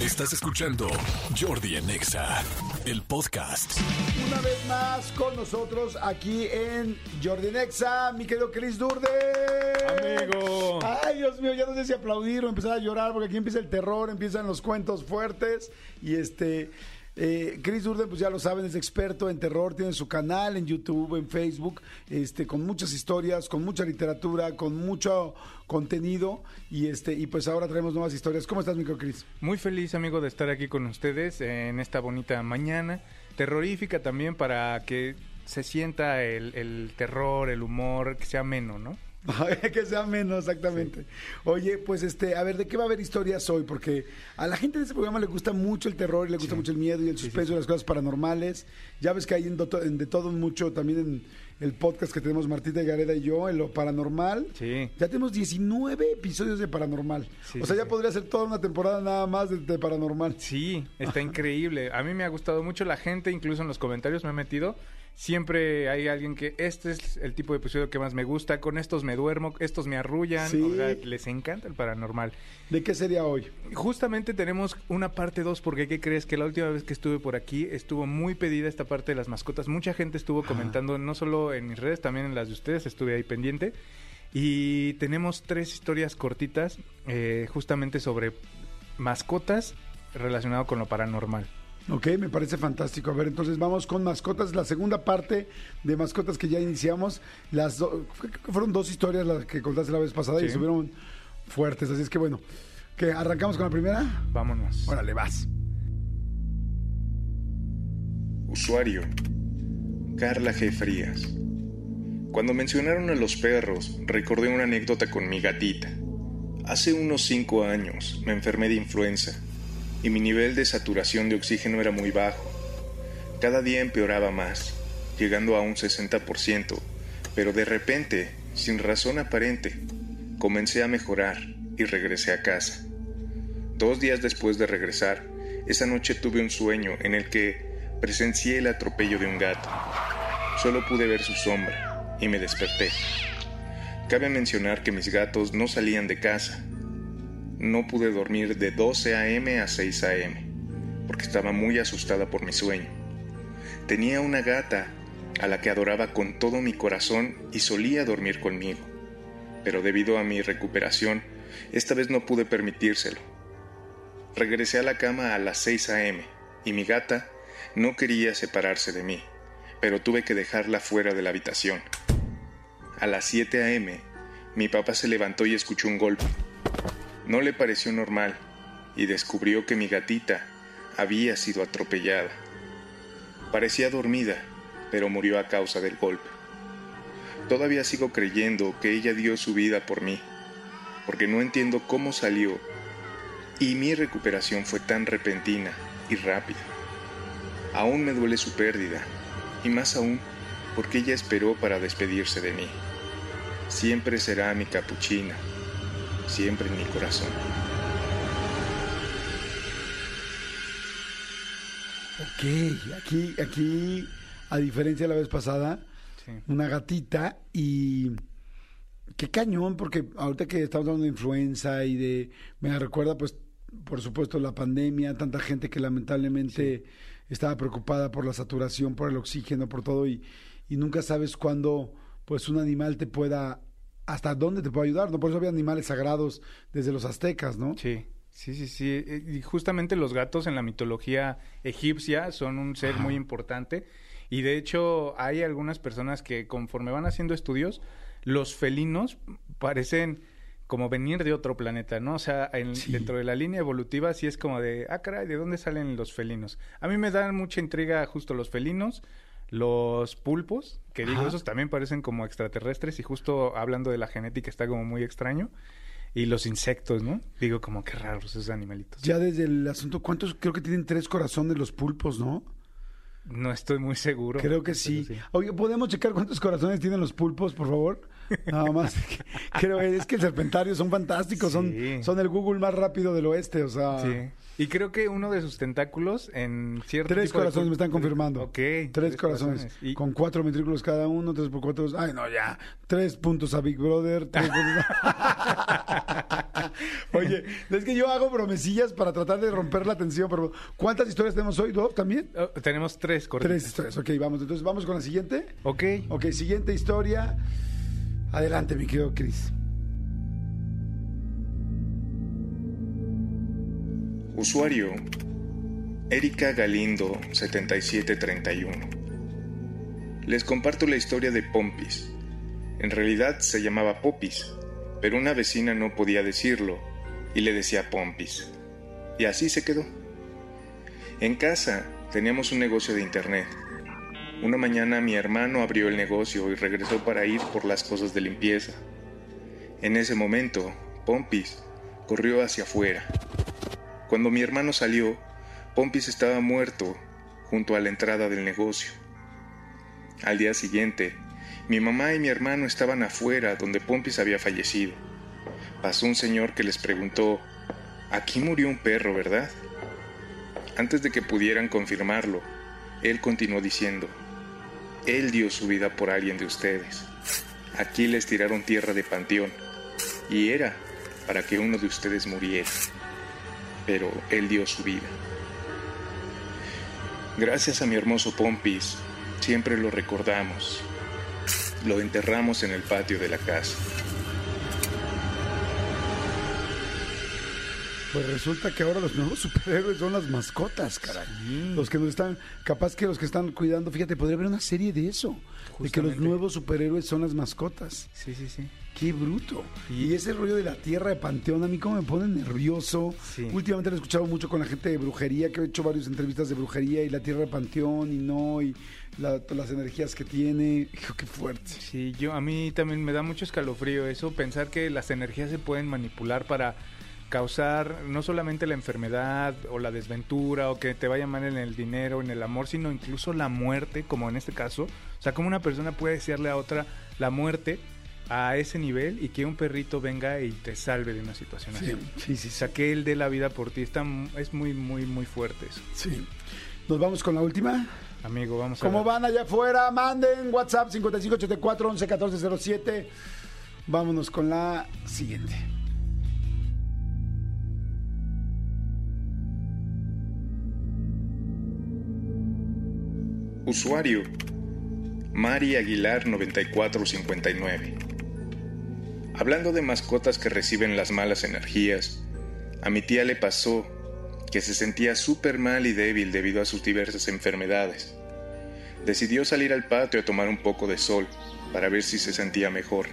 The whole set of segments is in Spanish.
Estás escuchando Jordi en Exa, el podcast. Una vez más con nosotros aquí en Jordi Nexa, mi querido Chris Durde. Amigo. Ay, Dios mío, ya no sé si aplaudir o empezar a llorar porque aquí empieza el terror, empiezan los cuentos fuertes y este... Eh, Chris Durden, pues ya lo saben, es experto en terror, tiene su canal en YouTube, en Facebook, este, con muchas historias, con mucha literatura, con mucho contenido y este y pues ahora traemos nuevas historias. ¿Cómo estás, micro Chris? Muy feliz, amigo, de estar aquí con ustedes en esta bonita mañana. Terrorífica también para que se sienta el, el terror, el humor, que sea menos, ¿no? que sea menos, exactamente. Oye, pues este, a ver, ¿de qué va a haber historias hoy? Porque a la gente de este programa le gusta mucho el terror, y le gusta mucho el miedo y el suspenso y las cosas paranormales. Ya ves que hay en, do- en de todo mucho también en el podcast que tenemos Martita y Gareda y yo, en lo paranormal. Sí. Ya tenemos 19 episodios de paranormal. Sí, o sea, ya podría ser toda una temporada nada más de, de paranormal. Sí, está increíble. A mí me ha gustado mucho la gente, incluso en los comentarios me he metido. Siempre hay alguien que este es el tipo de episodio que más me gusta. Con estos me duermo, estos me arrullan. Sí. O sea, les encanta el paranormal. ¿De qué sería hoy? Justamente tenemos una parte 2 porque ¿qué crees? Que la última vez que estuve por aquí estuvo muy pedida esta parte de las mascotas. Mucha gente estuvo comentando, no solo en mis redes, también en las de ustedes, estuve ahí pendiente. Y tenemos tres historias cortitas eh, justamente sobre mascotas relacionado con lo paranormal. Ok, me parece fantástico. A ver, entonces vamos con mascotas. La segunda parte de mascotas que ya iniciamos. Las do- creo que fueron dos historias las que contaste la vez pasada y estuvieron fuertes. Así es que bueno, que arrancamos con la primera. Vámonos. Órale, vas. Usuario. Carla G. Frías. Cuando mencionaron a los perros, recordé una anécdota con mi gatita. Hace unos cinco años me enfermé de influenza y mi nivel de saturación de oxígeno era muy bajo. Cada día empeoraba más, llegando a un 60%, pero de repente, sin razón aparente, comencé a mejorar y regresé a casa. Dos días después de regresar, esa noche tuve un sueño en el que presencié el atropello de un gato. Solo pude ver su sombra y me desperté. Cabe mencionar que mis gatos no salían de casa. No pude dormir de 12 a.m. a 6 a.m. porque estaba muy asustada por mi sueño. Tenía una gata a la que adoraba con todo mi corazón y solía dormir conmigo. Pero debido a mi recuperación, esta vez no pude permitírselo. Regresé a la cama a las 6 a.m. y mi gata no quería separarse de mí, pero tuve que dejarla fuera de la habitación. A las 7 a.m., mi papá se levantó y escuchó un golpe. No le pareció normal y descubrió que mi gatita había sido atropellada. Parecía dormida, pero murió a causa del golpe. Todavía sigo creyendo que ella dio su vida por mí, porque no entiendo cómo salió y mi recuperación fue tan repentina y rápida. Aún me duele su pérdida, y más aún porque ella esperó para despedirse de mí. Siempre será mi capuchina, siempre en mi corazón. Ok, aquí, aquí, a diferencia de la vez pasada, Sí. una gatita y qué cañón, porque ahorita que estamos hablando de influenza y de, me recuerda pues, por supuesto, la pandemia, tanta gente que lamentablemente estaba preocupada por la saturación, por el oxígeno, por todo y, y nunca sabes cuándo pues un animal te pueda, hasta dónde te puede ayudar, ¿no? Por eso había animales sagrados desde los aztecas, ¿no? Sí, sí, sí, sí. Eh, Y justamente los gatos en la mitología egipcia son un ser muy importante. Y de hecho hay algunas personas que conforme van haciendo estudios, los felinos parecen como venir de otro planeta, ¿no? O sea, en- Sí. dentro de la línea evolutiva sí es como de, ah, caray, ¿de dónde salen los felinos? A mí me dan mucha intriga justo los felinos, los pulpos, que digo, Ajá. esos también parecen como extraterrestres y justo hablando de la genética está como muy extraño. Y los insectos, ¿no? Digo, como que raros esos animalitos. Ya desde el asunto, ¿cuántos? Creo que tienen tres corazones los pulpos, ¿no? No estoy muy seguro. Creo que pero sí. Oye, ¿podemos checar cuántos corazones tienen los pulpos, por favor? Nada más. Creo es que el serpentario son fantásticos, son, Sí. son el Google más rápido del oeste, o sea. Sí. Y creo que uno de sus tentáculos en cierto Tres tipo corazones me están confirmando. Ok. Tres, corazones. Y Con cuatro ventrículos cada uno, tres por cuatro. Ay, no, ya. Tres puntos a Big Brother. tres puntos a- Oye, es que yo hago bromecillas para tratar de romper la tensión, pero ¿cuántas historias tenemos hoy? ¿Dos también? Oh, tenemos tres cortitas. Tres historias. Ok, vamos. Entonces, vamos con la siguiente. Ok. Ok, siguiente historia. Adelante, mi querido Chris. Usuario Erika Galindo 7731. Les comparto la historia de Pompis. En realidad se llamaba Popis, pero una vecina no podía decirlo y le decía Pompis. Y así se quedó. En casa teníamos un negocio de internet. Una mañana mi hermano abrió el negocio y regresó para ir por las cosas de limpieza. En ese momento, Pompis corrió hacia afuera. Cuando mi hermano salió, Pompis estaba muerto junto a la entrada del negocio. Al día siguiente, mi mamá y mi hermano estaban afuera donde Pompis había fallecido. Pasó un señor que les preguntó, aquí murió un perro, ¿verdad? Antes de que pudieran confirmarlo, él continuó diciendo, él dio su vida por alguien de ustedes. Aquí les tiraron tierra de panteón, y era para que uno de ustedes muriera pero él dio su vida. Gracias a mi hermoso Pompis, siempre lo recordamos. Lo enterramos en el patio de la casa. Pues resulta que ahora los nuevos superhéroes son las mascotas, caray. Los que nos están, capaz que los que están cuidando, fíjate, podría haber una serie de eso, de que los Justamente. nuevos superhéroes son las mascotas. Sí, sí, sí. Qué bruto. Y- Y ese rollo de la tierra de Panteón, a mí como me pone nervioso. Sí. Últimamente lo he escuchado mucho con la gente de brujería, que he hecho varias entrevistas de brujería y la tierra de Panteón y no, y la- las energías que tiene. Hijo, qué fuerte. Sí, yo a mí también me da mucho escalofrío eso, pensar que las energías se pueden manipular para causar no solamente la enfermedad o la desventura o que te vaya mal en el dinero, en el amor, sino incluso la muerte, como en este caso. O sea, como una persona puede desearle a otra la muerte a ese nivel y que un perrito venga y te salve de una situación Sí, así. sí, sí, O sea, que él dé la vida por ti, está, es muy, muy, muy fuerte eso. sí. Nos vamos con la última. Amigo, vamos a ¿Cómo van allá afuera? Manden WhatsApp 5584 11 1407. Vámonos con la siguiente. Usuario Mari Aguilar 9459. Hablando de mascotas que reciben las malas energías, a mi tía le pasó que se sentía súper mal y débil debido a sus diversas enfermedades. Decidió salir al patio a tomar un poco de sol para ver si se sentía mejor.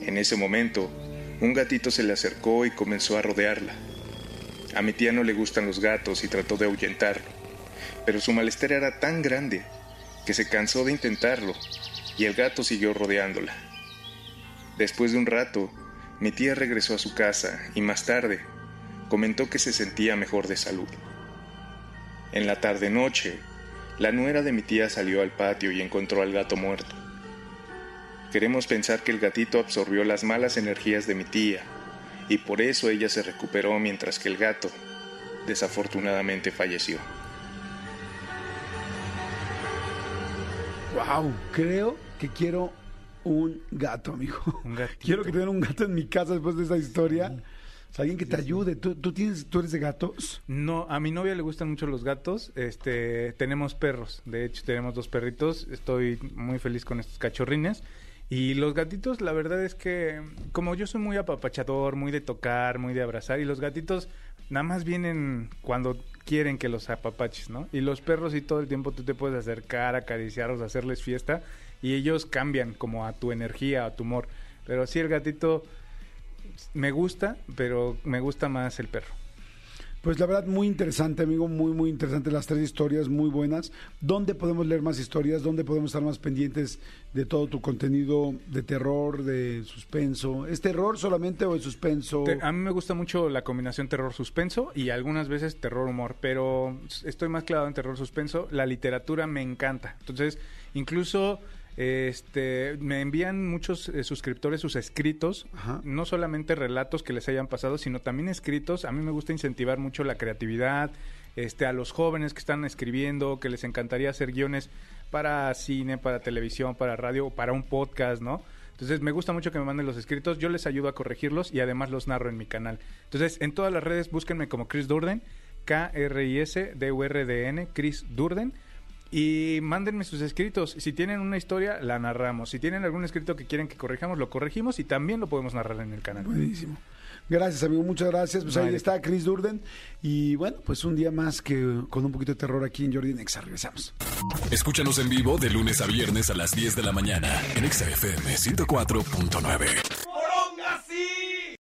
En ese momento, un gatito se le acercó y comenzó a rodearla. A mi tía no le gustan los gatos y trató de ahuyentarlo, pero su malestar era tan grande que se cansó de intentarlo y el gato siguió rodeándola. Después de un rato, mi tía regresó a su casa y más tarde comentó que se sentía mejor de salud. En la tarde-noche, la nuera de mi tía salió al patio y encontró al gato muerto. Queremos pensar que el gatito absorbió las malas energías de mi tía y por eso ella se recuperó mientras que el gato desafortunadamente falleció. Wow, creo que quiero un gato, amigo. Un. Quiero que tenga un gato en mi casa después de esta historia. O sea, alguien que te ayude. ¿Tú, tú, tienes, ¿Tú eres de gatos? No, a mi novia le gustan mucho los gatos. Este, tenemos perros. De hecho, tenemos dos perritos. Estoy muy feliz con estos cachorrines. Y los gatitos, la verdad es que, como yo soy muy apapachador, muy de tocar, muy de abrazar, y los gatitos nada más vienen cuando quieren que los apapaches, ¿no? Y los perros y todo el tiempo tú te puedes acercar, acariciarlos, hacerles fiesta, y ellos cambian como a tu energía, a tu humor. Pero sí, el gatito me gusta, pero me gusta más el perro. Pues la verdad, muy interesante, amigo, muy, muy interesante. Las tres historias muy buenas. ¿Dónde podemos leer más historias? ¿Dónde podemos estar más pendientes de todo tu contenido de terror, de suspenso? ¿Es terror solamente o es suspenso? A mí me gusta mucho la combinación terror-suspenso y algunas veces terror-humor, pero estoy más clavado en terror-suspenso. La literatura me encanta. Entonces, incluso Este, me envían muchos eh, suscriptores sus escritos, Ajá. no solamente relatos que les hayan pasado, sino también escritos. A mí me gusta incentivar mucho la creatividad, este, a los jóvenes que están escribiendo, que les encantaría hacer guiones para cine, para televisión, para radio, o para un podcast, ¿no? Entonces me gusta mucho que me manden los escritos, yo les ayudo a corregirlos y además los narro en mi canal. Entonces en todas las redes búsquenme como Chris Durden, K-R-I-S-D-U-R-D-N, Chris Durden. Y mándenme sus escritos. Si tienen una historia, la narramos. Si tienen algún escrito que quieren que corrijamos, lo corregimos y también lo podemos narrar en el canal. Buenísimo. Gracias, amigo. Muchas gracias. Pues ahí está Chris Durden. Y bueno, pues un día más que con un poquito de terror aquí en Jordi Nexa. Regresamos. Escúchanos en vivo de lunes a viernes a las 10 de la mañana en Exa FM 104.9.